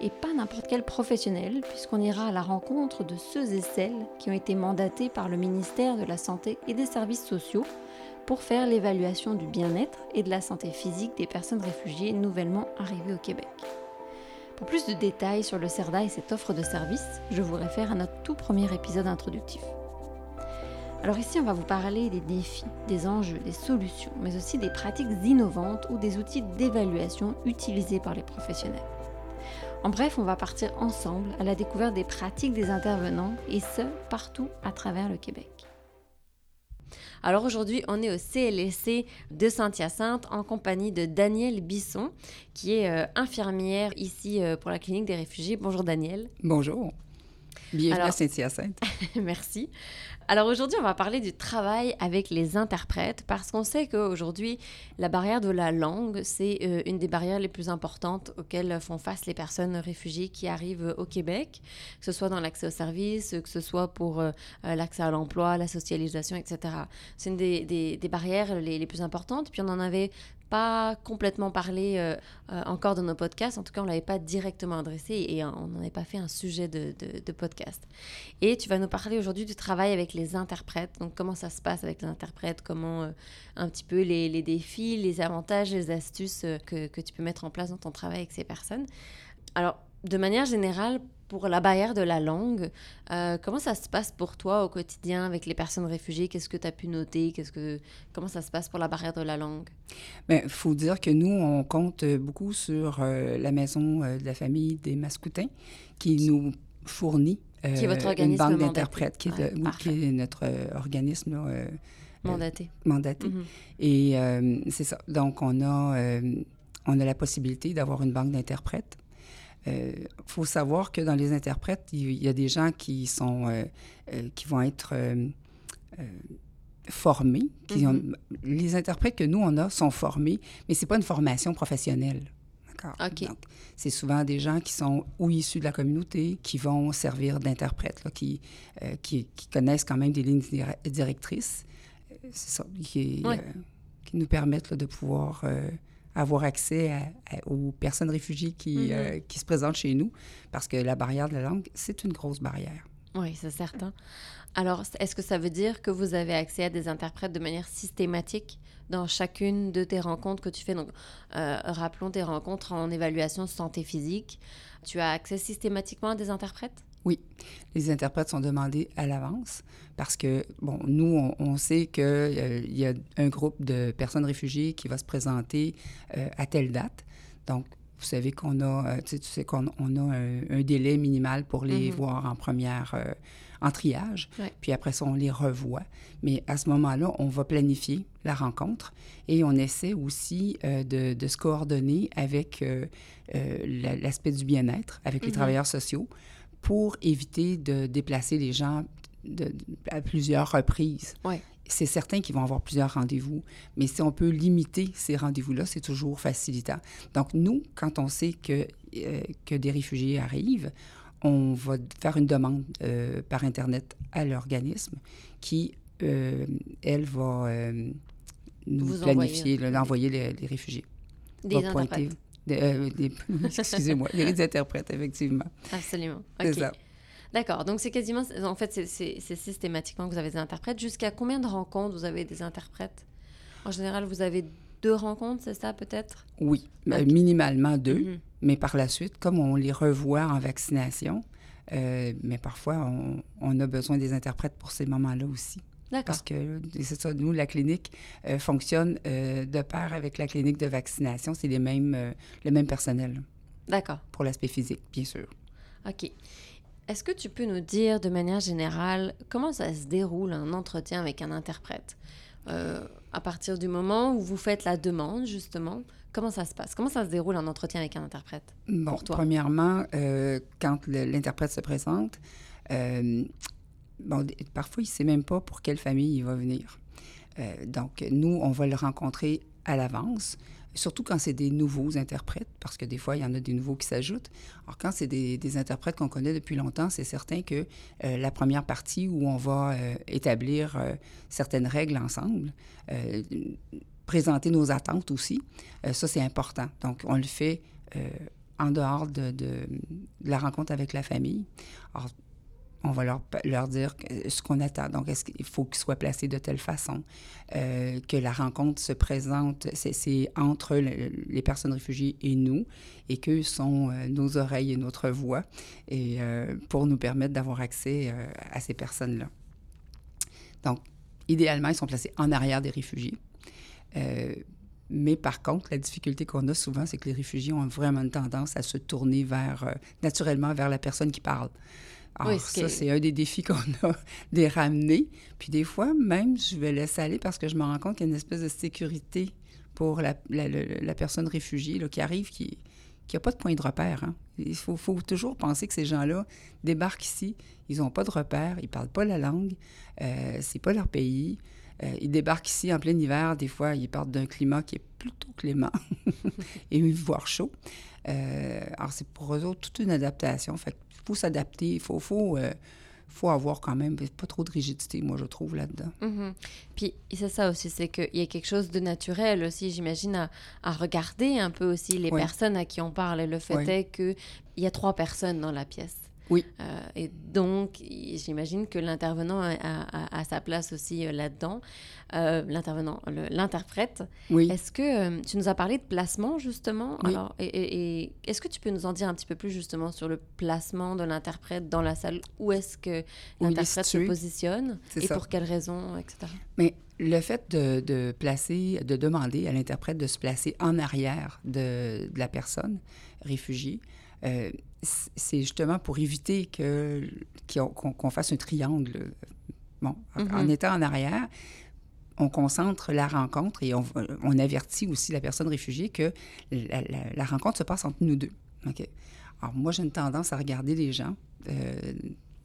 et pas n'importe quel professionnel, puisqu'on ira à la rencontre de ceux et celles qui ont été mandatés par le ministère de la Santé et des Services sociaux pour faire l'évaluation du bien-être et de la santé physique des personnes réfugiées nouvellement arrivées au Québec. Pour plus de détails sur le CERDA et cette offre de service, je vous réfère à notre tout premier épisode introductif. Alors ici, on va vous parler des défis, des enjeux, des solutions, mais aussi des pratiques innovantes ou des outils d'évaluation utilisés par les professionnels. En bref, on va partir ensemble à la découverte des pratiques des intervenants et ce, partout à travers le Québec. Alors aujourd'hui, on est au CLSC de Saint-Hyacinthe en compagnie de Danielle Bisson, qui est euh, infirmière ici euh, pour la clinique des réfugiés. Bonjour Danielle. Bonjour. Bienvenue à Saint-Hyacinthe. Merci. Alors aujourd'hui, on va parler du travail avec les interprètes parce qu'on sait qu'aujourd'hui, la barrière de la langue, c'est euh, une des barrières les plus importantes auxquelles font face les personnes réfugiées qui arrivent au Québec, que ce soit dans l'accès aux services, que ce soit pour euh, euh, l'accès à l'emploi, la socialisation, etc. C'est une des, barrières les, les, plus importantes. Puis on en avait pas complètement parlé euh, euh, encore dans nos podcasts. En tout cas, on ne l'avait pas directement adressé et on n'en avait pas fait un sujet de, podcast. Et tu vas nous parler aujourd'hui du travail avec les interprètes. Donc, comment ça se passe avec les interprètes, comment euh, un petit peu les, les, défis, les avantages, les astuces que, que tu peux mettre en place dans ton travail avec ces personnes? Alors, de manière générale, pour la barrière de la langue, euh, comment ça se passe pour toi au quotidien avec les personnes réfugiées? Qu'est-ce que tu as pu noter? Qu'est-ce que, comment ça se passe pour la barrière de la langue? Bien, il faut dire que nous, on compte beaucoup sur euh, la maison euh, de la famille des Mascoutins qui nous fournit qui est votre organisme une banque d'interprètes, qui, est notre organisme mandaté. mandaté. Mm-hmm. Et c'est ça. Donc, on a, on a la possibilité d'avoir une banque d'interprètes il euh, faut savoir que dans les interprètes, il y a des gens qui sont euh, euh, qui vont être formés. Qui ont, mm-hmm. les interprètes que nous on a sont formés, mais c'est pas une formation professionnelle. D'accord? Donc, c'est souvent des gens qui sont ou issus de la communauté, qui vont servir d'interprètes, qui, qui, qui, connaissent quand même des lignes directrices. C'est ça qui, qui nous permettent de pouvoir avoir accès aux personnes réfugiées qui, mm-hmm. euh, qui se présentent chez nous, parce que la barrière de la langue, c'est une grosse barrière. Oui, c'est certain. Alors, est-ce que ça veut dire que vous avez accès à des interprètes de manière systématique dans chacune de tes rencontres que tu fais? Donc, euh, rappelons tes rencontres en évaluation santé physique. Tu as accès systématiquement à des interprètes? Oui, les interprètes sont demandés à l'avance parce que, bon, nous, on, sait qu'il euh, y a un groupe de personnes réfugiées qui va se présenter euh, à telle date. Donc, vous savez qu'on a, euh, tu sais, qu'on on a un, délai minimal pour les mm-hmm. voir en première, en triage. Puis après ça, on les revoit. Mais à ce moment-là, on va planifier la rencontre et on essaie aussi de, de, se coordonner avec l'aspect du bien-être, avec les mm-hmm. travailleurs sociaux pour éviter de déplacer les gens à plusieurs reprises. C'est certain qu'ils vont avoir plusieurs rendez-vous, mais si on peut limiter ces rendez-vous-là, c'est toujours facilitant. Donc, nous, quand on sait que, euh, que des réfugiés arrivent, on va faire une demande euh, par Internet à l'organisme qui, euh, elle, va nous planifier, l'envoyer les, les, réfugiés. Des interprètes. Euh, excusez-moi, les interprètes, effectivement. Absolument. C'est ça. D'accord. Donc, c'est quasiment. En fait, c'est systématiquement que vous avez des interprètes. Jusqu'à combien de rencontres vous avez des interprètes? En général, vous avez deux rencontres, c'est ça, peut-être? Oui, minimalement deux. Mhm. Mais par la suite, comme on les revoit en vaccination, euh, mais parfois, on, on, a besoin des interprètes pour ces moments-là aussi. Parce que c'est ça, nous, la clinique euh, fonctionne euh, de pair avec la clinique de vaccination. C'est les mêmes, euh, le même personnel. D'accord. Pour l'aspect physique, bien sûr. OK. Est-ce que tu peux nous dire de manière générale comment ça se déroule un entretien avec un interprète? à partir du moment où vous faites la demande, justement, comment ça se passe? Comment ça se déroule un entretien avec un interprète? Bon, premièrement, quand l'interprète se présente, parfois, il ne sait même pas pour quelle famille il va venir. donc, nous, on va le rencontrer à l'avance surtout quand c'est des nouveaux interprètes, parce que des fois, il y en a des nouveaux qui s'ajoutent. Alors, quand c'est des, interprètes qu'on connaît depuis longtemps, c'est certain que euh, la première partie où on va euh, établir euh, certaines règles ensemble, présenter nos attentes aussi, ça, c'est important. Donc, on le fait en dehors de, de, la rencontre avec la famille. Alors, on va leur, leur dire ce qu'on attend. Donc, est-ce qu'il faut qu'ils soient placés de telle façon, euh, que la rencontre se présente, c'est entre les personnes réfugiées et nous, et qu'eux sont euh, nos oreilles et notre voix, et euh, pour nous permettre d'avoir accès à ces personnes-là. Donc, idéalement, ils sont placés en arrière des réfugiés. mais par contre, la difficulté qu'on a souvent, c'est que les réfugiés ont vraiment une tendance à se tourner vers, naturellement vers la personne qui parle. Alors, ça, c'est un des défis qu'on a, de ramener. Puis des fois, même, je vais laisser aller parce que je me rends compte qu'il y a une espèce de sécurité pour la, personne réfugiée là, qui arrive, qui n'a pas de point de repère. Hein. Il faut, toujours penser que ces gens-là débarquent ici, ils n'ont pas de repère, ils ne parlent pas la langue, euh, c'est pas leur pays. Euh, ils débarquent ici en plein hiver, des fois, ils partent d'un climat qui est plutôt clément et voire chaud. Euh, alors, c'est pour eux autres toute une adaptation. Fait faut s'adapter, il faut, faut, euh, faut avoir quand même pas trop de rigidité, moi, je trouve, là-dedans. Mm-hmm. Puis c'est ça aussi, c'est qu'il y a quelque chose de naturel aussi, j'imagine, à, regarder un peu aussi les personnes à qui on parle. Et le fait est qu'il y a trois personnes dans la pièce. Oui. Euh, et donc, j'imagine que l'intervenant a, sa place aussi euh, là-dedans. Euh, l'intervenant, l'interprète. Oui. Est-ce que tu nous as parlé de placement, justement? Alors, et, est-ce que tu peux nous en dire un petit peu plus, justement, sur le placement de l'interprète dans la salle? Où est-ce que l'interprète se positionne? Et pour quelles raisons, etc.? Mais le fait de, placer, de demander à l'interprète de se placer en arrière de, de la personne réfugiée, euh, c'est justement pour éviter que, qu'on, fasse un triangle. Bon, en mm-hmm. étant en arrière, on concentre la rencontre et on, on, avertit aussi la personne réfugiée que la, rencontre se passe entre nous deux. OK? Alors, moi, j'ai une tendance à regarder les gens, euh,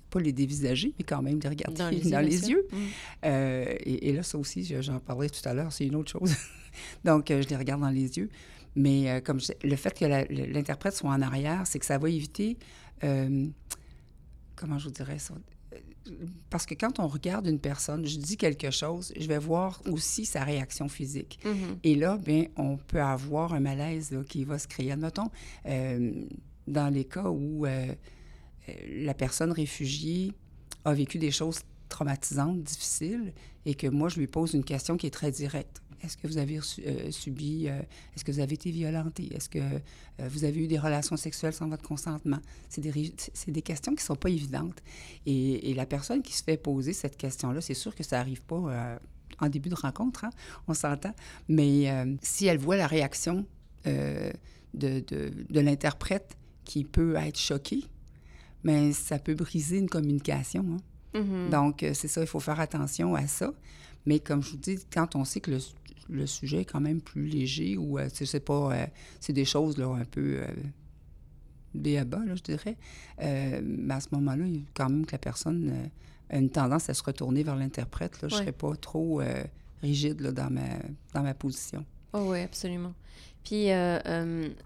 pas les dévisager, mais quand même les regarder dans les, yeux. Mm. Euh, et, et, là, ça aussi, j'en parlais tout à l'heure, c'est une autre chose. Donc, je les regarde dans les yeux. Mais euh, comme le fait que l'interprète soit en arrière, c'est que ça va éviter, euh, comment je vous dirais ça? Euh, parce que quand on regarde une personne, je dis quelque chose, je vais voir aussi sa réaction physique. Mm-hmm. Et là, bien, on peut avoir un malaise qui va se créer. Notons, dans les cas où la personne réfugiée a vécu des choses traumatisantes, difficiles, et que moi, je lui pose une question qui est très directe. Est-ce que vous avez euh, subi, euh, est-ce que vous avez été violenté? Est-ce que euh, vous avez eu des relations sexuelles sans votre consentement? C'est des, des, questions qui ne sont pas évidentes. Et, la personne qui se fait poser cette question-là, c'est sûr que ça n'arrive pas en début de rencontre, hein, on s'entend, mais si elle voit la réaction de, de, l'interprète qui peut être choquée, mais ça peut briser une communication. Hein. Mm-hmm. Donc, c'est ça, il faut faire attention à ça. Mais comme je vous dis, quand on sait que le, le sujet est quand même plus léger ou euh, c'est pas euh, c'est des choses là un peu euh, béaba, là, je dirais. mais à ce moment-là, il quand même que la personne a une tendance à se retourner vers l'interprète. Je ne serais pas trop rigide là, dans, ma, dans ma position. Oh oui, absolument. Puis,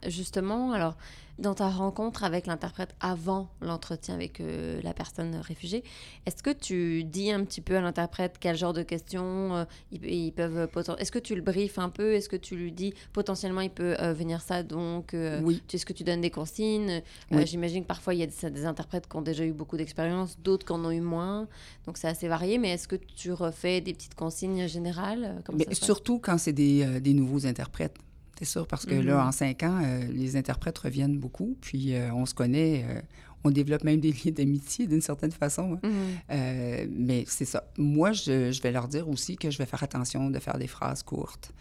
justement, alors, dans ta rencontre avec l'interprète avant l'entretien avec euh, la personne réfugiée, est-ce que tu dis un petit peu à l'interprète quel genre de questions euh, ils, peuvent Est-ce que tu le briefes un peu? Est-ce que tu lui dis potentiellement il peut euh, venir ça donc Oui. Est-ce que tu donnes des consignes? J'imagine que parfois il y a des, des, interprètes qui ont déjà eu beaucoup d'expérience, d'autres qui en ont eu moins. Donc c'est assez varié. Mais est-ce que tu refais des petites consignes générales? Mais Surtout quand c'est des, des nouveaux interprêtes. C'est sûr, parce que là, mm-hmm. en cinq ans, euh, les interprètes reviennent beaucoup, puis euh, on se connaît, euh, on développe même des liens d'amitié d'une certaine façon. Hein. Mm-hmm. mais c'est ça. Moi, je, vais leur dire aussi que je vais faire attention de faire des phrases courtes,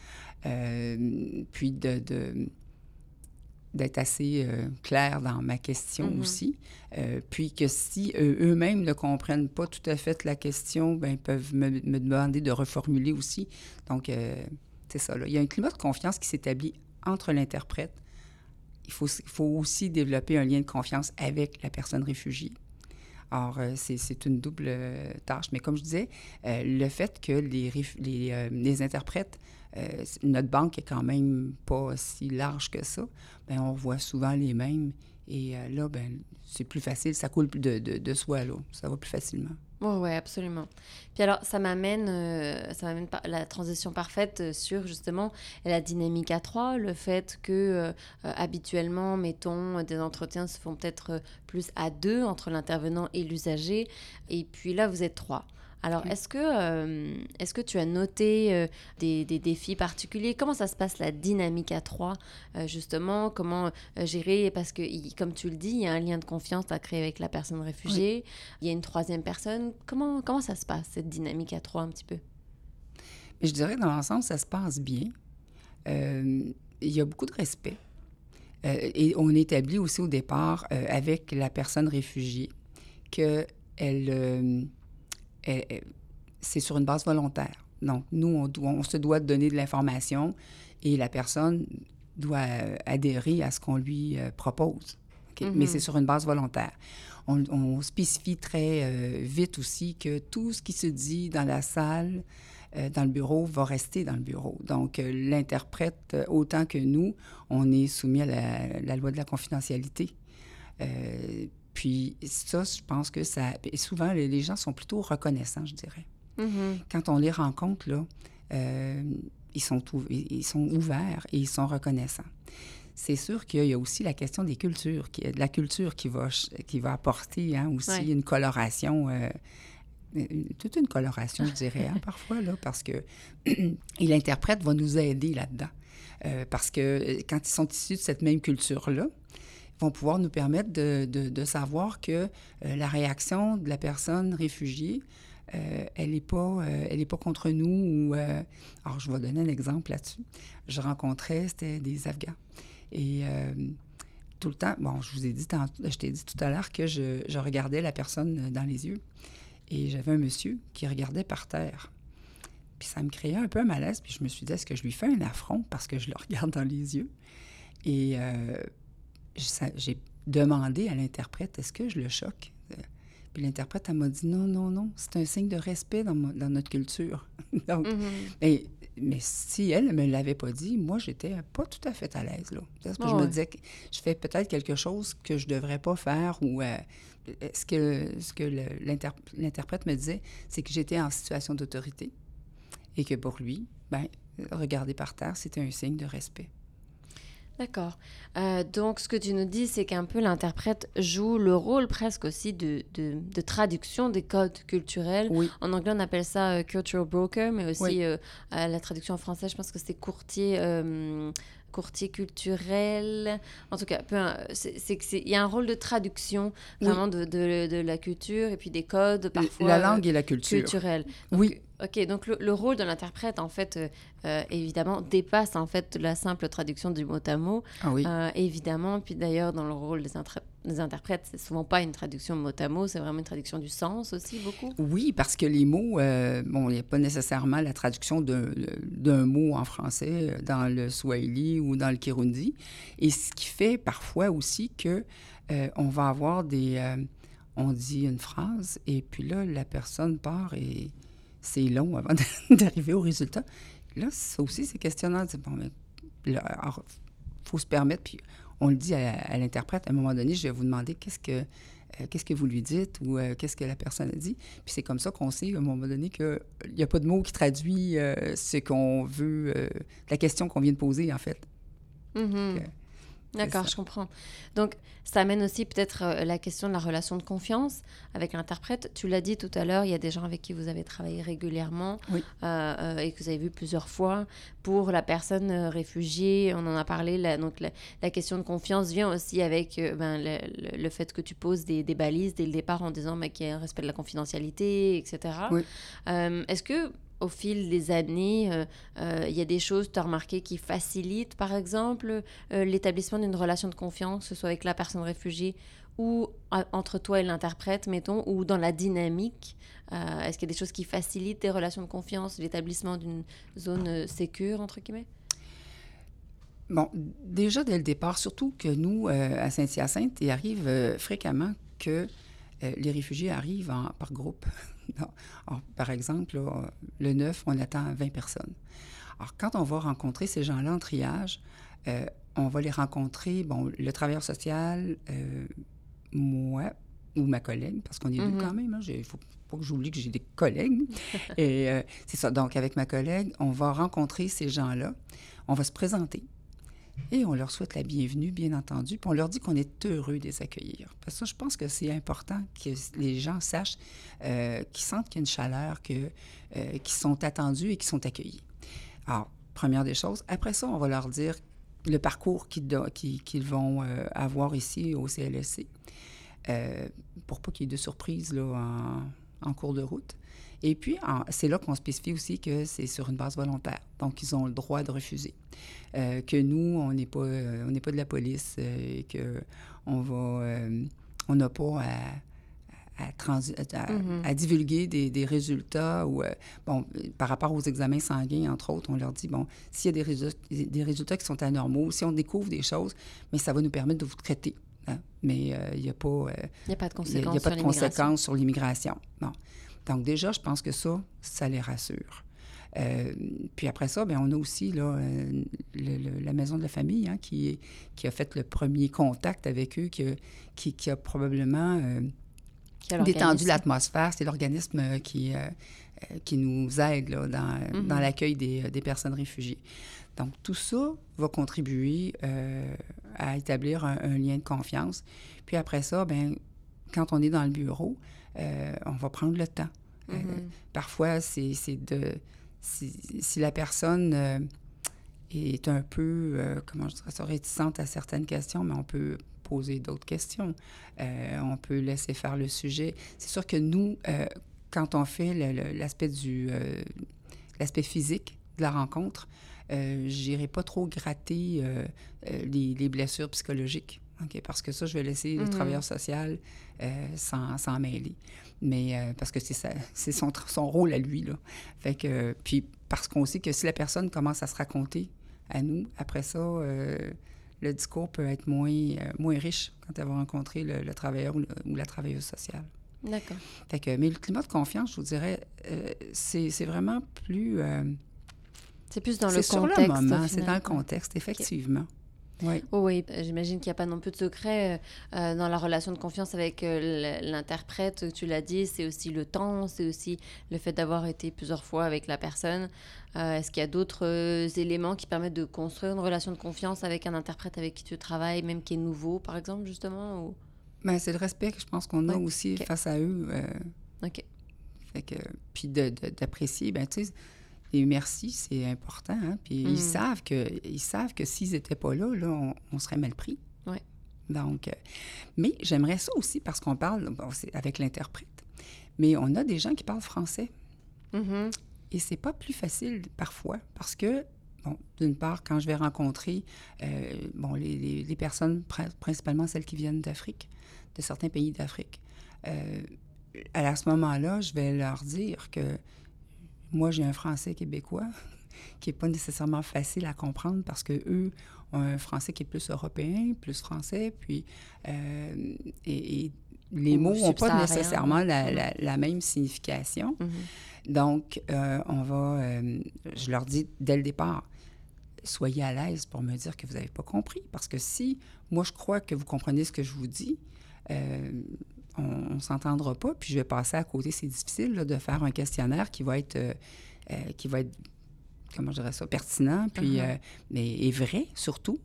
puis de, d'être assez clair dans ma question mm-hmm. aussi. puis que si eux-mêmes ne comprennent pas tout à fait la question, ben, ils peuvent me, me demander de reformuler aussi. Donc, c'est ça. Il y a un climat de confiance qui s'établit entre l'interprète. Il faut, aussi développer un lien de confiance avec la personne réfugiée. Alors, c'est une double tâche. Mais comme je disais, le fait que les, interprètes notre banque est quand même pas si large que ça. Bien, on voit souvent les mêmes. Et là, ben, c'est plus facile, ça coule de, de, de soi. Ça va plus facilement. Oui, ouais, absolument. Puis alors, ça m'amène, euh, ça m'amène la transition parfaite euh, sur justement la dynamique à trois, le fait que euh, habituellement, mettons, des entretiens se font peut-être plus à deux entre l'intervenant et l'usager, et puis là, vous êtes trois. Alors, est-ce que, euh, est que tu as noté euh, des, défis particuliers? Comment ça se passe la dynamique à trois, euh, justement? Comment gérer? Parce que, comme tu le dis, il y a un lien de confiance à créer avec la personne réfugiée. Il y a une troisième personne. Comment, comment ça se passe, cette dynamique à trois, un petit peu? Je dirais que dans l'ensemble, ça se passe bien. il y a beaucoup de respect. et on établit aussi au départ avec la personne réfugiée qu'elle c'est sur une base volontaire. Donc, nous, on, on se doit de donner de l'information et la personne doit euh, adhérer à ce qu'on lui euh, propose. Mais mm-hmm. c'est sur une base volontaire. On, spécifie très euh, vite aussi que tout ce qui se dit dans la salle, dans le bureau, va rester dans le bureau. Donc, l'interprète, autant que nous, on est soumis à la, la loi de la confidentialité. Puis ça, je pense que ça... Et souvent, les, gens sont plutôt reconnaissants, je dirais. Mm-hmm. Quand on les rencontre, là, euh, ils, sont ils sont ouverts et ils sont reconnaissants. C'est sûr qu'il y a aussi la question des cultures, qui, de la culture qui va, qui va apporter hein, aussi une coloration... Euh, toute une coloration, je dirais, hein, parfois, là, parce que l'interprète va nous aider là-dedans. Euh, parce que quand ils sont issus de cette même culture-là, vont pouvoir nous permettre de, de, savoir que euh, la réaction de la personne réfugiée, euh, elle n'est pas, euh, elle pas contre nous. Ou, alors, je vais donner un exemple là-dessus. Je rencontrais, c'était des Afghans. Et tout le temps, bon, je vous ai dit, je t'ai dit tout à l'heure que je, je, regardais la personne dans les yeux. Et j'avais un monsieur qui regardait par terre. Puis ça me créait un peu un malaise. Puis je me suis dit, est-ce que je lui fais un affront parce que je le regarde dans les yeux? Et j'ai demandé à l'interprète, est-ce que je le choque? Puis l'interprète, elle m'a dit, non, non, non, c'est un signe de respect dans, dans notre culture. Donc, mm-hmm. mais, si elle ne me l'avait pas dit, moi, j'étais pas tout à fait à l'aise. Là. Parce que je me disais que je fais peut-être quelque chose que je ne devrais pas faire ou euh, ce que, ce que l'interprète me disait, c'est que j'étais en situation d'autorité et que pour lui, ben, regarder par terre, c'était un signe de respect. D'accord. Euh, donc, ce que tu nous dis, c'est qu'un peu l'interprète joue le rôle presque aussi de, de, traduction des codes culturels. Oui. En anglais, on appelle ça euh, cultural broker, mais aussi euh, la traduction en français, je pense que c'est courtier courtier culturel. En tout cas, il y a un rôle de traduction vraiment de, de, de, la culture et puis des codes parfois. La langue et la culture. Culturelle. oui. Ok, donc le, rôle de l'interprète, en fait, euh, euh, évidemment, dépasse en fait la simple traduction du mot à mot. Ah oui. Euh, évidemment, puis d'ailleurs, dans le rôle des, des interprètes, c'est souvent pas une traduction mot à mot, c'est vraiment une traduction du sens aussi, beaucoup. Oui, parce que les mots, bon, il n'y a pas nécessairement la traduction d'un mot en français dans le swahili ou dans le kirundi. Et ce qui fait parfois aussi que on va avoir des... on dit une phrase et puis là, la personne part et c'est long avant d'arriver au résultat. Là, ça aussi, c'est questionnant. Bon, mais il faut se permettre, puis on le dit à, l'interprète, à un moment donné, je vais vous demander qu'est-ce que, euh, qu'est-ce que vous lui dites ou euh, qu'est-ce que la personne a dit. Puis c'est comme ça qu'on sait, à un moment donné, qu'il n'y a pas de mot qui traduit euh, ce qu'on veut, la question qu'on vient de poser, en fait. Mm-hmm. D'accord, je comprends. Donc, ça amène aussi peut-être euh, la question de la relation de confiance avec l'interprète. Tu l'as dit tout à l'heure, il y a des gens avec qui vous avez travaillé régulièrement euh, euh, et que vous avez vu plusieurs fois. Pour la personne réfugiée, on en a parlé, la, donc la, question de confiance vient aussi avec ben, le, fait que tu poses des, balises dès le départ en disant qu'il y a un respect de la confidentialité, etc. Est-ce que au fil des années, il euh, euh, y a des choses, tu as remarqué, qui facilitent, par exemple, euh, l'établissement d'une relation de confiance, que ce soit avec la personne réfugiée ou entre toi et l'interprète, mettons, ou dans la dynamique Est-ce qu'il y a des choses qui facilitent tes relations de confiance, l'établissement d'une zone sécure, entre guillemets? Bon, déjà dès le départ, surtout que nous, à Saint-Hyacinthe, il arrive fréquemment que les réfugiés arrivent en, par groupe. Alors, par exemple, là, le 9, on attend 20 personnes. Alors, quand on va rencontrer ces gens-là en triage, euh, on va les rencontrer, bon, le travailleur social, euh, moi ou ma collègue, parce qu'on est deux Mhm. quand même. Il ne faut pas que j'oublie que j'ai des collègues. Et euh, c'est ça. Donc, avec ma collègue, on va rencontrer ces gens-là. On va se présenter. Et on leur souhaite la bienvenue, bien entendu. Puis on leur dit qu'on est heureux de les accueillir. Parce que je pense que c'est important que les gens sachent, euh, qu'ils sentent qu'il y a une chaleur, euh, qu'ils sont attendus et qu'ils sont accueillis. Alors, première des choses. Après ça, on va leur dire le parcours qu'ils, vont euh, avoir ici au CLSC. pour pas qu'il y ait de surprises là, en cours de route. Et puis, c'est là qu'on spécifie aussi que c'est sur une base volontaire. Donc, ils ont le droit de refuser. Euh, que nous, on n'est pas, euh, on n'est pas de la police euh, et que on va, on n'a pas à, à, transi- à- Mhm. à divulguer des, des résultats ou, bon, par rapport aux examens sanguins, entre autres, on leur dit, bon, s'il y a des résultats, des résultats qui sont anormaux, si on découvre des choses, mais ça va nous permettre de vous traiter. hein. Mais il n'y a pas... Il n'y a pas de a, conséquences y a pas sur de l'immigration. conséquences sur l'immigration. Bon. Donc déjà, je pense que ça, ça les rassure. Euh, puis après ça, bien, on a aussi là, euh, le- le- la maison de la famille hein, qui, qui a fait le premier contact avec eux, qui a, qui, qui a probablement euh, Qui a détendu l'atmosphère. C'est l'organisme qui, qui nous aide là, dans, Mhm. dans l'accueil des, des personnes réfugiées. Donc, tout ça va contribuer à établir un, un lien de confiance. Puis après ça, bien, quand on est dans le bureau, euh, on va prendre le temps. Euh, Mhm. parfois, c'est de... Si, la personne euh, est un peu, comment je dirais ça, réticente à certaines questions, mais on peut poser d'autres questions. Euh, on peut laisser faire le sujet. C'est sûr que nous, euh, quand on fait l'aspect du... euh, l'aspect physique de la rencontre, j'irai pas trop gratter les, les blessures psychologiques. OK? Parce que ça, je vais laisser le Mhm. travailleur social euh, s'en mêler. Mais euh, parce que c'est son, son rôle à lui. Là. Fait que, puis parce qu'on sait que si la personne commence à se raconter à nous, après ça, euh, le discours peut être moins, euh, moins riche quand elle va rencontrer le, le travailleur ou, le- ou la travailleuse sociale. D'accord. Fait que, mais le climat de confiance, je vous dirais, c'est vraiment plus... C'est plus dans le c'est sur contexte. le moment, au c'est dans le contexte, effectivement. Oui. Oh oui, euh, j'imagine qu'il n'y a pas non plus de secret euh, dans la relation de confiance avec euh, l'interprète. Tu l'as dit, c'est aussi le temps, c'est aussi le fait d'avoir été plusieurs fois avec la personne. Euh, Est-ce qu'il y a d'autres euh, éléments qui permettent de construire une relation de confiance avec un interprète avec qui tu travailles, même qui est nouveau, par exemple, justement ou... Ben, c'est le respect que je pense qu'on a aussi face à eux. euh, Ok. Fait que, puis d'apprécier, ben tu sais, les merci, c'est important. Hein? Puis Mm. ils savent que, ils savent que s'ils n'étaient pas là, là, on, on serait mal pris. Ouais. Donc, euh, mais j'aimerais ça aussi parce qu'on parle bon, avec l'interprète. Mais on a des gens qui parlent français Mhm. et c'est pas plus facile parfois parce que Bon, d'une part, quand je vais rencontrer euh, bon, les, les- les personnes, prin- principalement celles qui viennent d'Afrique, de certains pays d'Afrique, euh, à ce moment-là, je vais leur dire que moi, j'ai un français québécois qui n'est pas nécessairement facile à comprendre parce que eux ont un français qui est plus européen, plus français, puis euh, et, et les Ou mots n'ont pas nécessairement la, la- la même signification. Mhm. Donc, euh, on va, euh, je leur dis dès le départ, soyez à l'aise pour me dire que vous n'avez pas compris. Parce que si moi, je crois que vous comprenez ce que je vous dis, on ne s'entendra pas, puis je vais passer à côté. C'est difficile là, de faire un questionnaire qui va être, euh, euh, qui va être comment je dirais ça, pertinent, puis, Mhm. euh, mais et vrai surtout.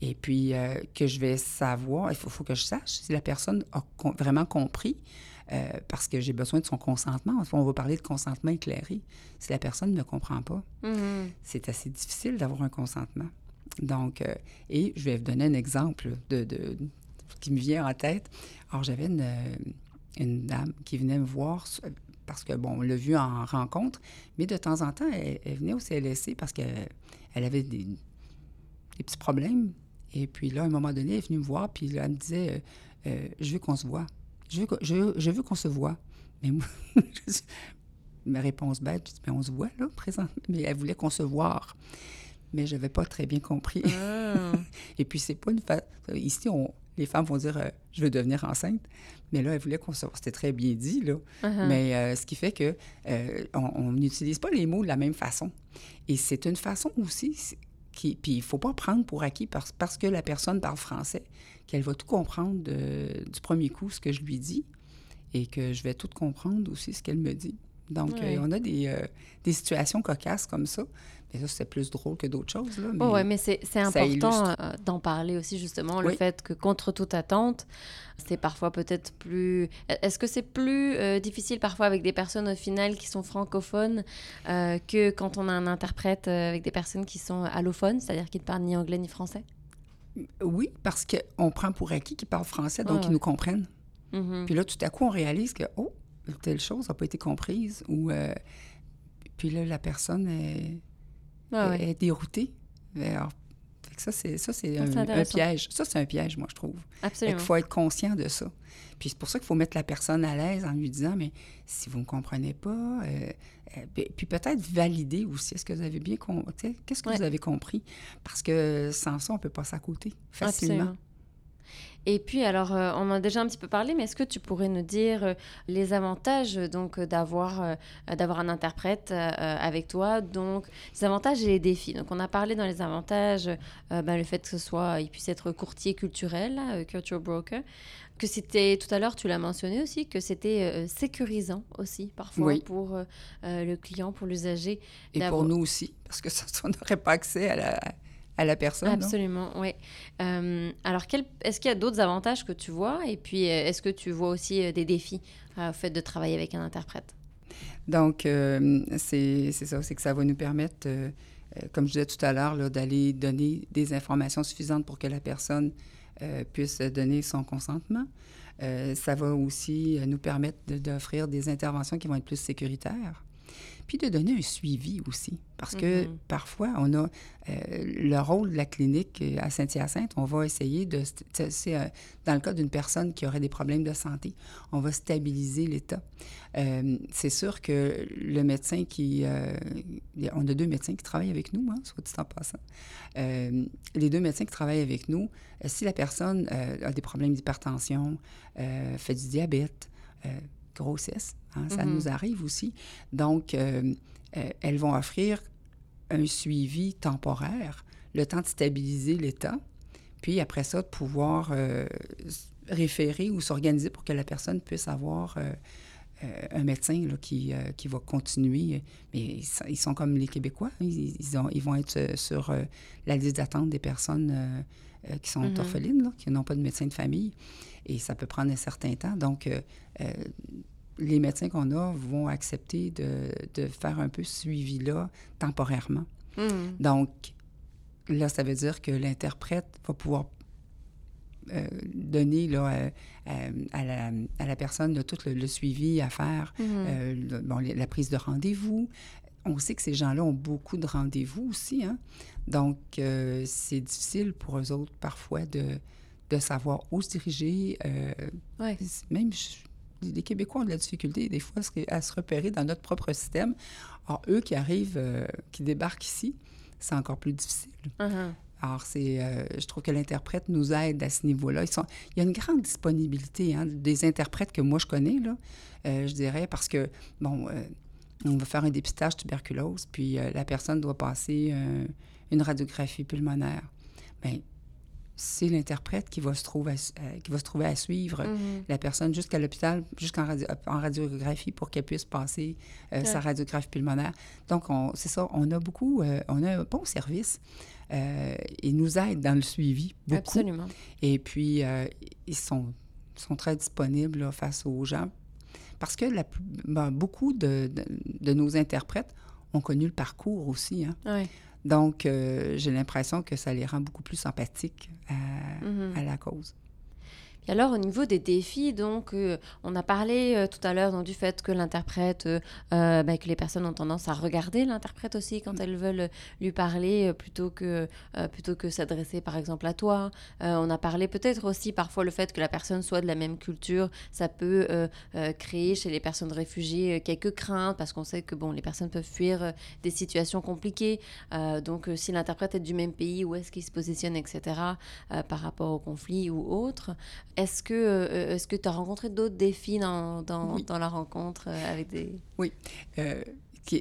Et puis, que je vais savoir, il faut, faut que je sache si la personne a com- vraiment compris, parce que j'ai besoin de son consentement. On va parler de consentement éclairé. Si la personne ne comprend pas, Mhm. c'est assez difficile d'avoir un consentement. Donc, euh, et je vais vous donner un exemple de, de- qui me vient en tête. Alors, j'avais une, euh, une dame qui venait me voir parce que, bon, on l'a vu en rencontre, mais de temps en temps, elle, elle venait au CLSC parce qu'elle elle avait des, des petits problèmes. Et puis là, à un moment donné, elle est venue me voir, puis là, elle me disait euh, Euh, Je veux qu'on se voit. Je veux, qu'on- je, veux- je veux qu'on se voit. Mais moi, je- ma réponse bête, je dis, mais on se voit là, présentement. Mais elle voulait qu'on se voit. Mais je n'avais pas très bien compris. Ah. Et puis, c'est pas une fa... Ici, on... les femmes vont dire Je veux devenir enceinte. Mais là, elle voulait qu'on se... C'était très bien dit, là. Uh-huh. Mais ce qui fait que on n'utilise pas les mots de la même façon. Et c'est une façon aussi qui... Puis il ne faut pas prendre pour acquis parce, parce que la personne parle français qu'elle va tout comprendre du premier coup, ce que je lui dis, et que je vais tout comprendre aussi ce qu'elle me dit. Donc, euh, on a des, euh, des situations cocasses comme ça. Mais ça, c'est plus drôle que d'autres choses. Là, mais... Oh, ouais, mais c'est important euh, d'en parler aussi, justement, le fait que contre toute attente, c'est parfois peut-être plus... Est-ce que c'est plus euh, difficile parfois avec des personnes au final qui sont francophones que quand on a un interprète avec des personnes qui sont allophones, c'est-à-dire qui ne parlent ni anglais ni français? Oui, parce qu'on prend pour acquis qu'ils parlent français, donc Ouais, ils nous comprennent. Mhm. Puis là, tout à coup, on réalise que, oh, telle chose n'a pas été comprise. Ou, euh, puis là, la personne est, ouais. est déroutée. Alors, fait que ça, c'est, ça, c'est Ah, un, piège. Ça, c'est un piège, moi, je trouve. Absolument. qu'il faut être conscient de ça. Puis c'est pour ça qu'il faut mettre la personne à l'aise en lui disant, mais si vous ne comprenez pas, euh, euh, puis puis peut-être valider aussi, est-ce que vous avez bien compris, qu'est-ce que Ouais. vous avez compris? Parce que sans ça, on peut passer à côté facilement. Absolument. Et puis, alors, euh, on en a déjà un petit peu parlé, mais est-ce que tu pourrais nous dire euh, les avantages euh, donc d'avoir euh, d'avoir un interprète avec toi, donc les avantages et les défis. Donc, on a parlé dans les avantages, ben, le fait que ce soit, il puisse être courtier culturel, culture broker, que c'était tout à l'heure, tu l'as mentionné aussi, que c'était sécurisant aussi parfois Oui. pour le client, pour l'usager. Et pour nous aussi, parce que ça, on n'aurait pas accès à la, à la personne. Absolument, oui. Euh, alors, quel- est-ce qu'il y a d'autres avantages que tu vois? Et puis, euh, est-ce que tu vois aussi euh, des défis euh, au fait de travailler avec un interprète? Donc, euh, c'est ça, c'est que ça va nous permettre, comme je disais tout à l'heure, d'aller donner des informations suffisantes pour que la personne puisse donner son consentement. Ça va aussi nous permettre de- d'offrir des interventions qui vont être plus sécuritaires. Puis de donner un suivi aussi. Parce que Mhm. parfois, on a euh, le rôle de la clinique euh, à Saint-Hyacinthe, on va essayer de. st- c'est- euh, dans le cas d'une personne qui aurait des problèmes de santé, on va stabiliser l'état. Euh, c'est sûr que le médecin qui... on a deux médecins qui travaillent avec nous, hein, soit dit en passant. Les deux médecins qui travaillent avec nous, si la personne a des problèmes d'hypertension, fait du diabète, grossesse, hein, ça Mhm. nous arrive aussi. Donc, euh, euh, elles vont offrir un suivi temporaire, le temps de stabiliser l'état, puis après ça, de pouvoir euh, référer ou s'organiser pour que la personne puisse avoir un médecin là, qui, qui va continuer. Mais ils sont, ils sont comme les Québécois, hein, ils, ils ont- ils vont être sur la liste d'attente des personnes euh, qui sont Mhm. orphelines, là, qui n'ont pas de médecin de famille. Et ça peut prendre un certain temps. Donc, euh, euh, les médecins qu'on a vont accepter de, de faire un peu ce suivi-là temporairement. Mhm. Donc, là, ça veut dire que l'interprète va pouvoir euh, donner là, euh, euh, à, la, à la personne là, tout le, le suivi à faire, le- bon, les- la prise de rendez-vous. On sait que ces gens-là ont beaucoup de rendez-vous aussi. Hein? Donc, euh, c'est difficile pour eux autres parfois de, de savoir où se diriger. euh, Ouais. même je- les Québécois ont de la difficulté des fois à se, repérer dans notre propre système. Alors, eux qui arrivent, euh, qui débarquent ici, c'est encore plus difficile. Alors, c'est, euh, je trouve que l'interprète nous aide à ce niveau-là. Il y a une grande disponibilité hein, des interprètes que moi je connais, là, euh, je dirais, parce que, bon, euh, on va faire un dépistage tuberculose, puis euh, la personne doit passer euh, une radiographie pulmonaire. Bien, c'est l'interprète qui va se trouver à, euh, qui va se trouver à suivre Mhm. la personne jusqu'à l'hôpital, jusqu'en radio- en radiographie pour qu'elle puisse passer euh, sa radiographie pulmonaire. Donc, on- c'est ça, on a beaucoup, euh, on a un bon service. Euh, ils nous aident dans le suivi, beaucoup. Absolument. Et puis, ils sont, sont très disponibles là, face aux gens. Parce que la, ben, beaucoup de, de- de nos interprètes ont connu le parcours aussi. hein. Ouais. Donc, euh, j'ai l'impression que ça les rend beaucoup plus sympathiques à, Mhm. à la cause. Et alors au niveau des défis, donc euh, on a parlé euh, tout à l'heure du fait que l'interprète, euh, ben, que les personnes ont tendance à regarder l'interprète aussi quand elles veulent lui parler plutôt que plutôt que s'adresser par exemple à toi. on a parlé peut-être aussi parfois le fait que la personne soit de la même culture, ça peut créer chez les personnes réfugiées quelques craintes parce qu'on sait que bon les personnes peuvent fuir des situations compliquées. donc si l'interprète est du même pays, où est-ce qu'il se positionne, etc. par rapport au conflit ou autre. Est-ce que euh, est-ce que tu as rencontré d'autres défis dans, dans, dans, la rencontre euh, avec des... Oui. Euh,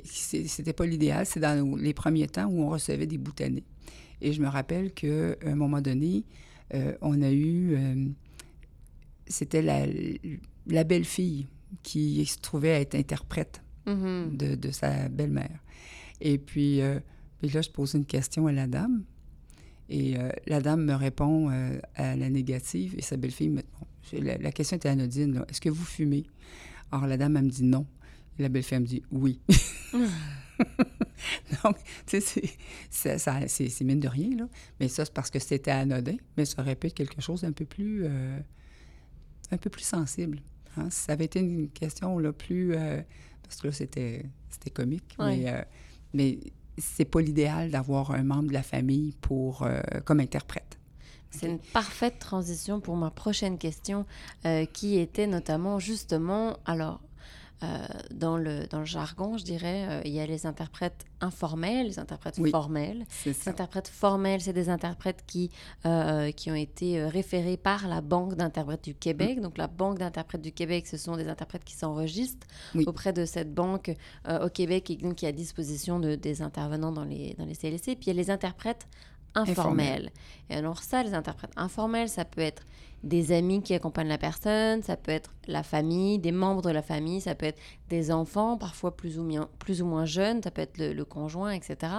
c'était pas l'idéal. C'est dans les premiers temps où on recevait des boutanés. Et je me rappelle qu'à un moment donné, euh, on a eu... c'était la, la belle-fille qui se trouvait à être interprète mm-hmm. de, de, sa belle-mère. Et puis, puis là, je pose une question à la dame. Et euh, la dame me répond euh, à la négative et sa belle-fille me... la, question était anodine. Est-ce que vous fumez? Alors la dame, elle me dit non. Et la belle-fille, me dit oui. non, tu sais, c'est mine de rien, là. Mais ça, c'est parce que c'était anodin, mais ça aurait pu être quelque chose d'un peu plus... Euh, un peu plus sensible. Hein. Si ça avait été une question, là, plus... parce que là, c'était comique, mais, mais c'est pas l'idéal d'avoir un membre de la famille pour, euh, comme interprète. C'est une parfaite transition pour ma prochaine question, euh, qui était notamment justement, alors, dans, le, dans le jargon, je dirais, euh, il y a les interprètes informels, les interprètes formels. Les interprètes formels, c'est des interprètes qui, euh, qui ont été référés par la Banque d'interprètes du Québec. Donc, la Banque d'interprètes du Québec, ce sont des interprètes qui s'enregistrent auprès de cette banque au Québec et donc qui est à disposition de, des intervenants dans les, dans les CLC. Puis, il y a les interprètes informels. Et alors ça, les interprètes informels, ça peut être des amis qui accompagnent la personne, ça peut être la famille, des membres de la famille, ça peut être des enfants, parfois plus ou, moins, plus ou moins jeunes, ça peut être le, conjoint, etc.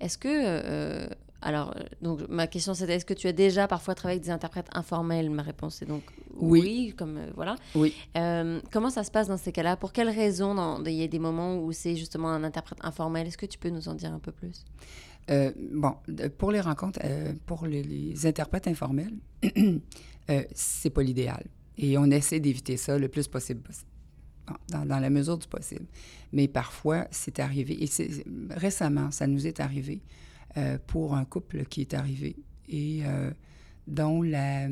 Est-ce que... Euh, alors, donc ma question c'était est-ce que tu as déjà parfois travaillé avec des interprètes informels? Ma réponse est donc oui, comme euh, voilà. Oui. Euh, comment ça se passe dans ces cas-là? Pour quelles raisons il y a des moments où c'est justement un interprète informel? Est-ce que tu peux nous en dire un peu plus? Bon, pour les rencontres, pour les, interprètes informels, euh, c'est pas l'idéal. Et on essaie d'éviter ça le plus possible, dans, la mesure du possible. Mais parfois, c'est arrivé, et récemment, ça nous est arrivé euh, pour un couple qui est arrivé et euh, dont la,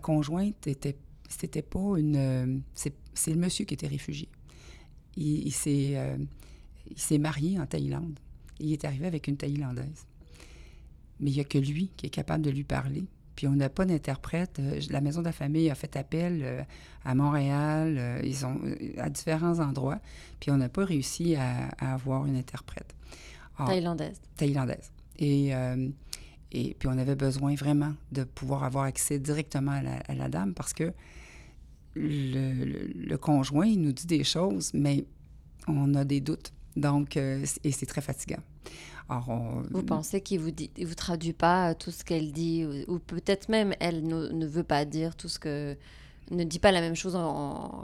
conjointe était, c'était pas une, c'est, le monsieur qui était réfugié. Il, il s'est marié en Thaïlande. Il est arrivé avec une Thaïlandaise. Mais il n'y a que lui qui est capable de lui parler puis on n'a pas d'interprète. Euh, la Maison de la famille a fait appel euh, à Montréal, euh, ils ont à différents endroits, puis on n'a pas réussi à, avoir une interprète. thaïlandaise. Thaïlandaise. Et, et puis on avait besoin vraiment de pouvoir avoir accès directement à la, dame parce que le, conjoint, il nous dit des choses, mais on a des doutes. Donc, et c'est très fatigant vous pensez qu'il vous dit, vous traduit pas tout ce qu'elle dit, ou, peut-être même elle ne, veut pas dire tout ce que ne dit pas la même chose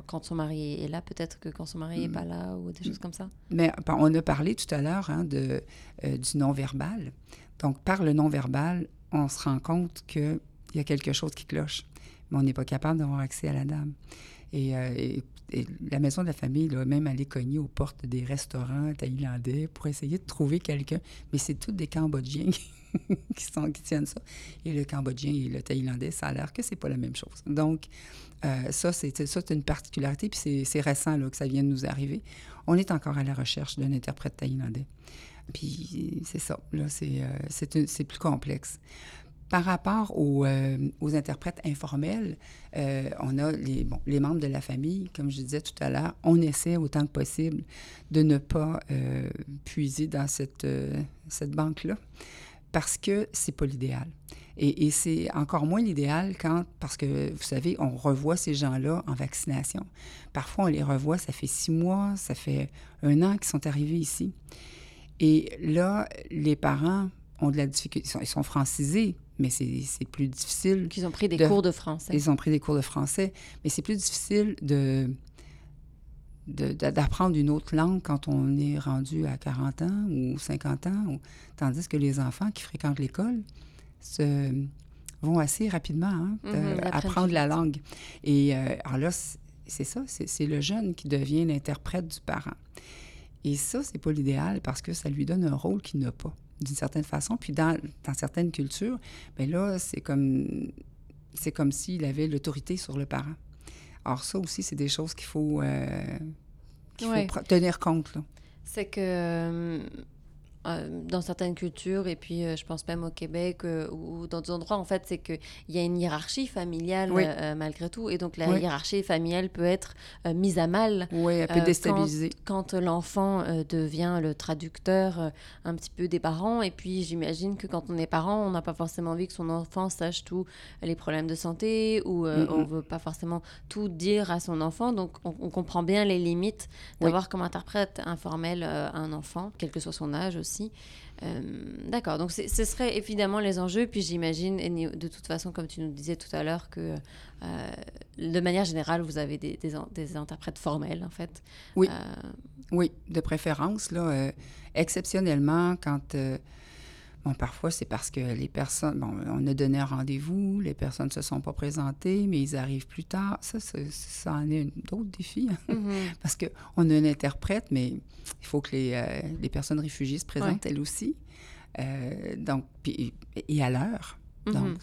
quand son mari est là, peut-être que quand son mari n'est pas là, ou des choses comme ça? Mais on a parlé tout à l'heure hein, de, euh, du non-verbal. Donc, par le non-verbal, on se rend compte qu'il y a quelque chose qui cloche, mais on n'est pas capable d'avoir accès à la dame. Et, euh, et la maison de la famille, là, même aller cogner aux portes des restaurants thaïlandais pour essayer de trouver quelqu'un. Mais c'est tous des Cambodgiens qui, tiennent ça. Et le Cambodgien et le Thaïlandais, ça a l'air que c'est pas la même chose. Donc, euh, ça, c'est une particularité, puis c'est récent là, que ça vient de nous arriver. On est encore à la recherche d'un interprète thaïlandais. Puis c'est ça, là, c'est euh, plus complexe. Par rapport aux, euh, interprètes informels, euh, on a les, membres de la famille, comme je disais tout à l'heure, on essaie autant que possible de ne pas euh, puiser dans cette, banque-là parce que c'est pas l'idéal. Et c'est encore moins l'idéal quand, parce que vous savez, on revoit ces gens-là en vaccination. Parfois, on les revoit, ça fait six mois, ça fait un an qu'ils sont arrivés ici. Et là, les parents ont de la difficulté, ils sont francisés, mais c'est plus difficile. Qu'ils ont pris des cours de français. Ils ont pris des cours de français, mais c'est plus difficile de d'apprendre une autre langue quand on est rendu à 40 ans ou 50 ans, tandis que les enfants qui fréquentent l'école vont assez rapidement hein, Mhm, ils apprennent apprendre la langue. Et euh, alors là, c'est ça, c'est c'est le jeune qui devient l'interprète du parent. Et ça, c'est pas l'idéal parce que ça lui donne un rôle qu'il n'a pas, d'une certaine façon. Puis dans, dans certaines cultures, bien là, c'est comme, c'est comme s'il avait l'autorité sur le parent. Alors ça aussi, c'est des choses qu'il faut, euh, qu'il Ouais. faut tenir compte. Là. C'est que euh, dans certaines cultures, et puis euh, je pense même au Québec euh, ou dans d'autres endroits, en fait, c'est qu'il y a une hiérarchie familiale Oui. euh, malgré tout. Et donc la Oui. hiérarchie familiale peut être euh, mise à mal Oui, elle peut Euh, déstabiliser. quand l'enfant euh, devient le traducteur euh, un petit peu des parents. Et puis j'imagine que quand on est parent, on n'a pas forcément envie que son enfant sache tous les problèmes de santé ou euh, Mm, on veut pas forcément tout dire à son enfant. Donc on, on comprend bien les limites Oui. d'avoir comme interprète informel euh, un enfant, quel que soit son âge aussi. Euh, D'accord, donc ce serait évidemment les enjeux. Puis j'imagine, de toute façon, comme tu nous disais tout à l'heure, que euh, de manière générale, vous avez des, des, en- des interprètes formels, en fait. Oui. Euh, Oui, de préférence, là, exceptionnellement, quand... bon, parfois, c'est parce que les personnes... Bon, on a donné un rendez-vous, les personnes ne se sont pas présentées, mais ils arrivent plus tard. Ça, ça, ça en est un autre défi, hein, mhm. parce qu'on a un interprète, mais il faut que les, euh, les personnes réfugiées se présentent elles aussi. Euh, donc, puis, et à l'heure. Donc, Mhm.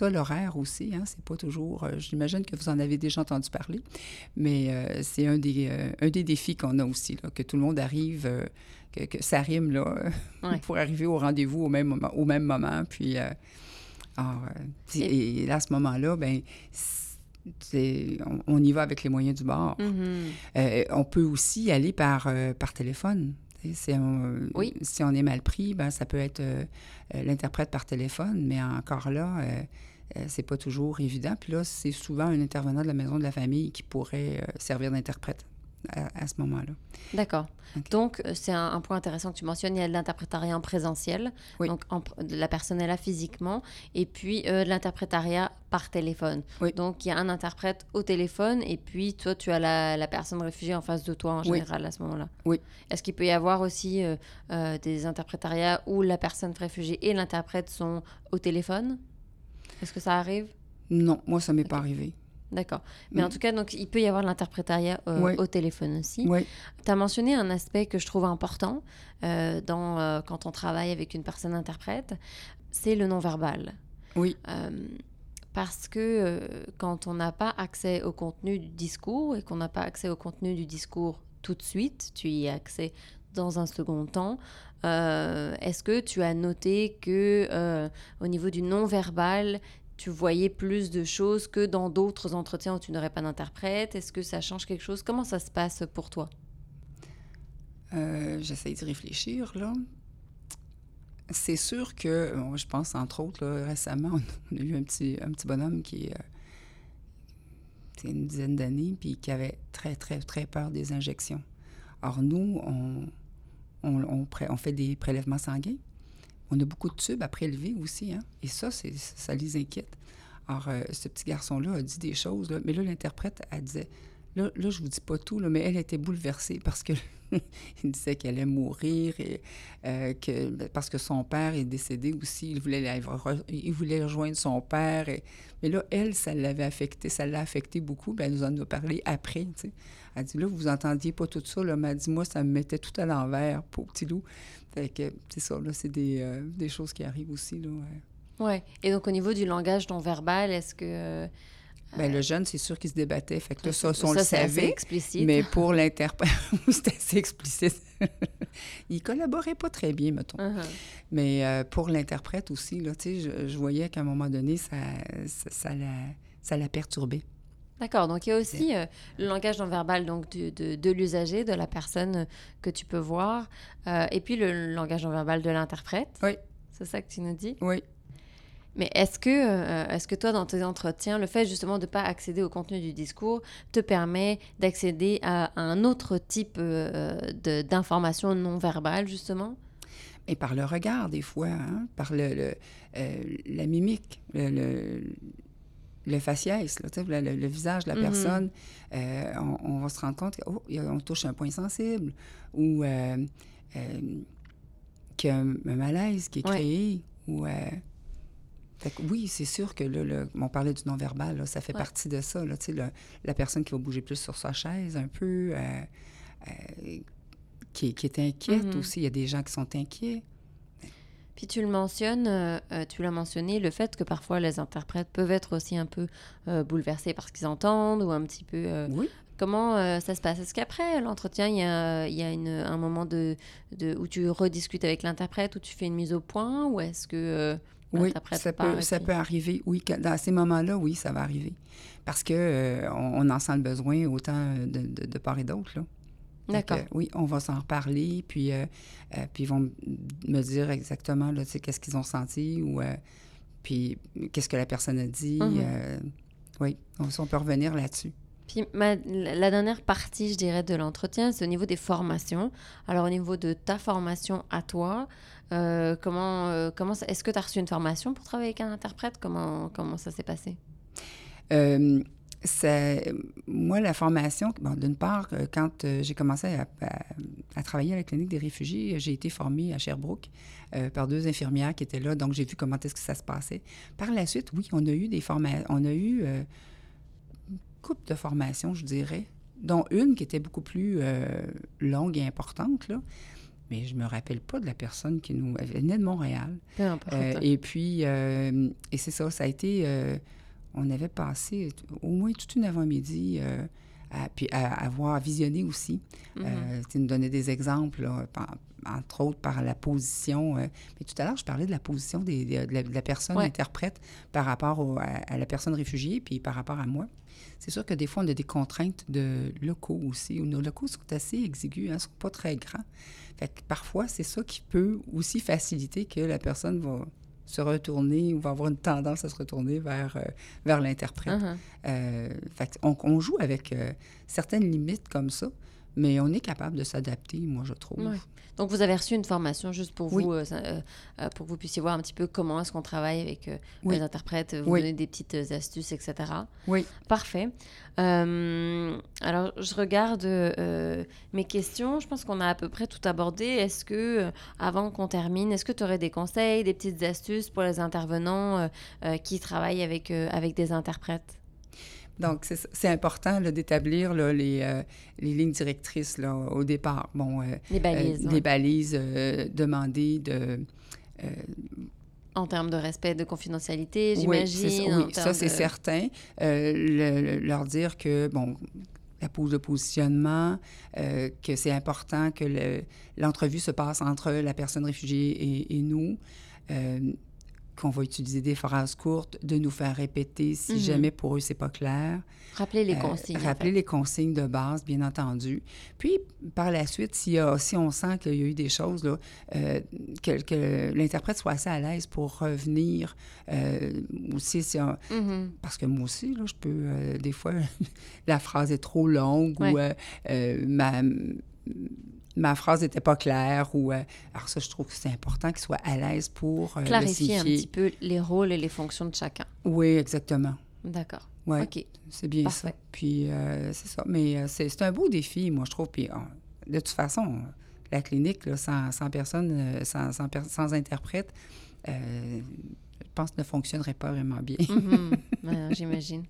Ça, l'horaire aussi, hein, c'est pas toujours... euh, J'imagine que vous en avez déjà entendu parler, mais euh, c'est un des, euh, un des défis qu'on a aussi, là, que tout le monde arrive, euh, que, que ça rime, là, Ouais. pour arriver au rendez-vous au même moment. Au même moment puis, alors, et, à ce moment-là, ben on, on y va avec les moyens du bord. Mhm. Euh, on peut aussi y aller par, par téléphone. Oui. si on est mal pris, ben, ça peut être euh, l'interprète par téléphone, mais encore là, euh, euh, c'est pas toujours évident. Puis là, c'est souvent un intervenant de la maison de la famille qui pourrait euh, servir d'interprète à, à ce moment-là. D'accord. Donc, euh, c'est un, un point intéressant que tu mentionnes. Il y a de l'interprétariat en présentiel. Oui. Donc, en la personne est là physiquement. Et puis, euh, de l'interprétariat par téléphone. Oui. Donc, il y a un interprète au téléphone. Et puis, toi, tu as la, la personne réfugiée en face de toi, en Oui. général, à ce moment-là. Oui. Est-ce qu'il peut y avoir aussi euh, euh, des interprétariats où la personne réfugiée et l'interprète sont au téléphone? Est-ce que ça arrive? Non, moi, ça m'est pas arrivé. D'accord. Mais en tout cas, donc, il peut y avoir de l'interprétariat euh, au téléphone aussi. Oui, Tu as mentionné un aspect que je trouve important euh, dans, euh, quand on travaille avec une personne interprète, c'est le non-verbal. oui, parce que quand on n'a pas accès au contenu du discours et qu'on n'a pas accès au contenu du discours tout de suite, tu y as accès dans un second temps. euh, Est-ce que tu as noté que euh, au niveau du non-verbal, tu voyais plus de choses que dans d'autres entretiens où tu n'aurais pas d'interprète? Est-ce que ça change quelque chose? Comment ça se passe pour toi? Euh, J'essaie de réfléchir, là. C'est sûr que, je pense, entre autres, récemment, on a eu un petit, un petit bonhomme qui est une dizaine d'années, puis qui avait très, très, très peur des injections. Or, nous, on, on, fait des prélèvements sanguins. On a beaucoup de tubes à prélever aussi, hein? Et ça, c'est, ça les inquiète. Alors, euh, ce petit garçon-là a dit des choses, mais là, l'interprète, elle disait, là, là, je vous dis pas tout, mais elle était bouleversée parce que il disait qu'elle allait mourir et euh, que ben, parce que son père est décédé aussi, il voulait, rejoindre son père. mais là, elle, ça l'avait affecté, ça l'a affecté beaucoup. Ben, elle nous en a parlé après. tu sais. Elle dit là, vous entendiez pas tout ça, là, mais elle dit moi, ça me mettait tout à l'envers, pauvre petit loup. C'est ça, là, c'est des, euh, des choses qui arrivent aussi. Là, ouais. Ouais. Et donc au niveau du langage non verbal, est-ce que euh, Ben, le jeune, c'est sûr qu'il se débattait. Fait que là, ça, ça, on le c'est assez savait. explicite Mais pour l'interprète, c'était assez explicite. il collaborait pas très bien, mettons. Uh-huh. Mais euh, pour l'interprète aussi, là, je, je voyais qu'à un moment donné, ça, ça, ça l'a, ça l'a perturbé. D'accord, donc il y a aussi euh, le langage non verbal donc du- de, de l'usager, de la personne euh, que tu peux voir, euh, et puis le langage non verbal de l'interprète. Oui. C'est ça que tu nous dis? Oui. Mais est-ce que, euh, est-ce que toi, dans tes entretiens, le fait justement de ne pas accéder au contenu du discours te permet d'accéder à un autre type euh, d'information non verbale, justement? Et par le regard, des fois, hein, par le, le, euh, la mimique, le, le, le faciès, là, le, visage de la Mhm. personne, on, on va se rendre compte qu'on touche un point sensible ou qu'il y a un, un malaise qui est Ouais. créé ou... oui, c'est sûr que là, on parlait du non-verbal, ça fait partie de ça. Là, la personne qui va bouger plus sur sa chaise un peu, euh, euh, qui, est inquiète mm-hmm. aussi. Il y a des gens qui sont inquiets. Puis tu le mentionnes, euh, tu l'as mentionné, le fait que parfois les interprètes peuvent être aussi un peu bouleversés par ce qu'ils entendent ou un petit peu... oui. Comment ça se passe? Est-ce qu'après l'entretien, il y a, y a un moment de, de, où tu rediscutes avec l'interprète, où tu fais une mise au point, ou est-ce que oui, ça peut, ça peut arriver. Oui, dans ces moments-là, oui, ça va arriver. Parce que euh, on, en sent le besoin autant de, de, part et d'autre. D'accord. oui, on va s'en reparler, puis, euh, euh, puis ils vont me dire exactement qu'est-ce qu'ils ont senti ou puis qu'est-ce que la personne a dit. Mm-hmm. oui, on, on peut revenir là-dessus. Puis la dernière partie, je dirais, de l'entretien, c'est au niveau des formations. Alors, au niveau de ta formation à toi, euh, comment, euh, comment est-ce que tu as reçu une formation pour travailler avec un interprète? Comment, comment ça s'est passé? Euh, moi, la formation, d'une part, quand j'ai commencé à, travailler à la clinique des réfugiés, j'ai été formée à Sherbrooke par deux infirmières qui étaient là, donc j'ai vu comment est-ce que ça se passait. Par la suite, oui, on a eu des formations, on a eu une couple de formations, je dirais, dont une qui était beaucoup plus longue et importante, là mais je me rappelle pas de la personne qui nous... Elle venait de Montréal. Euh, et puis, euh, et c'est ça, ça a été... Euh, on avait passé au moins toute une avant-midi à, puis à, avoir visionné aussi. Mm-hmm. tu nous donnais des exemples, entre autres par la position. mais tout à l'heure, je parlais de la position des, de, la, personne interprète par rapport à, la personne réfugiée, puis par rapport à moi. C'est sûr que des fois, on a des contraintes de locaux aussi. Nos locaux sont assez exigus, hein, ne sont pas très grands. Fait que parfois, c'est ça qui peut aussi faciliter que la personne va se retourner ou va avoir une tendance à se retourner vers, euh, vers l'interprète. Uh-huh. Euh, fait on, joue avec euh, certaines limites comme ça, mais on est capable de s'adapter, moi, je trouve. Donc, vous avez reçu une formation juste pour vous, euh, euh, euh, pour que vous puissiez voir un petit peu comment est-ce qu'on travaille avec les interprètes, vous donner des petites astuces, etc. Oui. Parfait. alors, je regarde mes questions. Je pense qu'on a à peu près tout abordé. Est-ce que, avant qu'on termine, est-ce que tu aurais des conseils, des petites astuces pour les intervenants qui travaillent avec, avec des interprètes? Donc, c'est important d'établir les, euh, les, lignes directrices là, au départ. Bon, euh, les balises. Les balises euh, demandées de... en termes de respect de confidentialité, j'imagine. Oui, ça, c'est certain. leur dire que, bon, la pose de positionnement, que c'est important que l'entrevue se passe entre la personne réfugiée et, et nous qu'on va utiliser des phrases courtes, de nous faire répéter si mhm. jamais pour eux c'est pas clair. Rappeler les euh, consignes. rappeler les consignes de base, bien entendu. Puis par la suite, si, si on sent qu'il y a eu des choses, là, euh, que, l'interprète soit assez à l'aise pour revenir euh, aussi, si mhm. parce que moi aussi, là, je peux, des fois, la phrase est trop longue ou ma ma phrase n'était pas claire ou euh, alors ça je trouve que c'est important qu'il soit à l'aise pour euh, clarifier un petit peu les rôles et les fonctions de chacun. Oui, exactement. D'accord. OK. C'est bien ça. Puis euh, c'est ça. Mais c'est un beau défi, moi je trouve. Puis de toute façon, la clinique là, sans, sans, personne, sans, sans, sans interprète, je pense ne fonctionnerait pas vraiment bien. Mm-hmm. J'imagine.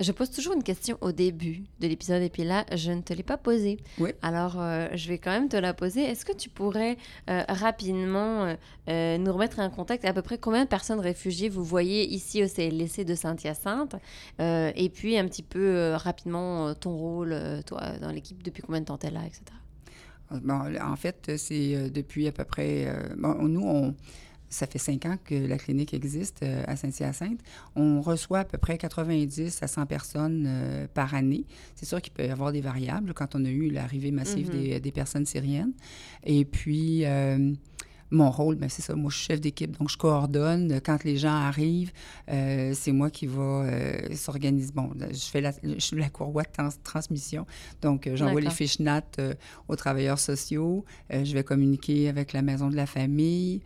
Je pose toujours une question au début de l'épisode et puis là, je ne te l'ai pas posée. Oui. Alors, euh, je vais quand même te la poser. Est-ce que tu pourrais euh, rapidement euh, nous remettre en contexte à peu près combien de personnes réfugiées vous voyez ici au CLC de Saint-Hyacinthe et puis un petit peu rapidement ton rôle, toi, dans l'équipe, depuis combien de temps tu es là, etc. Bon, en fait, c'est depuis à peu près... bon, nous, on ça fait cinq ans que la clinique existe euh, à Saint-Hyacinthe. On reçoit à peu près 90 à 100 personnes euh, par année. C'est sûr qu'il peut y avoir des variables quand on a eu l'arrivée massive mm-hmm. des, personnes syriennes. Et puis, euh, mon rôle, ben c'est ça. Moi, je suis chef d'équipe, donc je coordonne. Quand les gens arrivent, euh, c'est moi qui va euh, s'organiser. Bon, je fais la, je suis la courroie de transmission. Donc, euh, j'envoie les fiches NAT aux travailleurs sociaux. je vais communiquer avec la maison de la famille,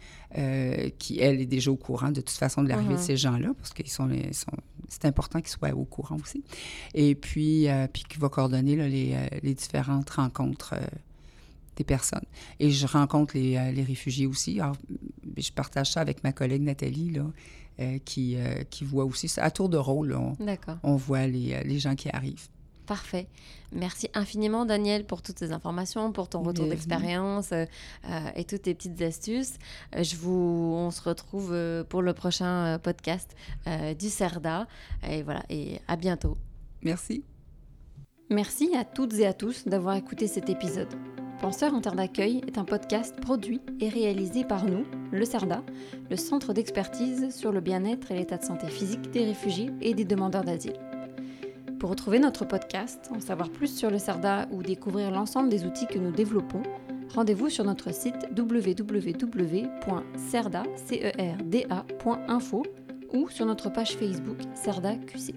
qui, elle, est déjà au courant de toute façon de l'arrivée de uh-huh. ces gens-là, parce qu'ils sont, sont c'est important qu'ils soient au courant aussi. Et puis, puis qui va coordonner les, les, différentes rencontres des personnes. Et je rencontre les, euh, les réfugiés aussi. Alors, je partage ça avec ma collègue Nathalie, là, qui, qui voit aussi ça. À tour de rôle, on, on voit les, les gens qui arrivent. Parfait. Merci infiniment, Daniel, pour toutes ces informations, pour ton retour d'expérience euh, euh, et toutes tes petites astuces. Euh, je vous, on se retrouve pour le prochain podcast du CERDA. Et voilà, et à bientôt. Merci. Merci à toutes et à tous d'avoir écouté cet épisode. Penseur en terre d'accueil est un podcast produit et réalisé par nous, le CERDA, le Centre d'expertise sur le bien-être et l'état de santé physique des réfugiés et des demandeurs d'asile. Pour retrouver notre podcast, en savoir plus sur le CERDA ou découvrir l'ensemble des outils que nous développons, rendez-vous sur notre site www.cerda.info ou sur notre page Facebook CERDA QC.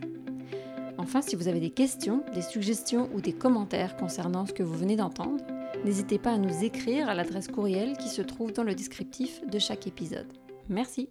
Enfin, si vous avez des questions, des suggestions ou des commentaires concernant ce que vous venez d'entendre, n'hésitez pas à nous écrire à l'adresse courriel qui se trouve dans le descriptif de chaque épisode. Merci.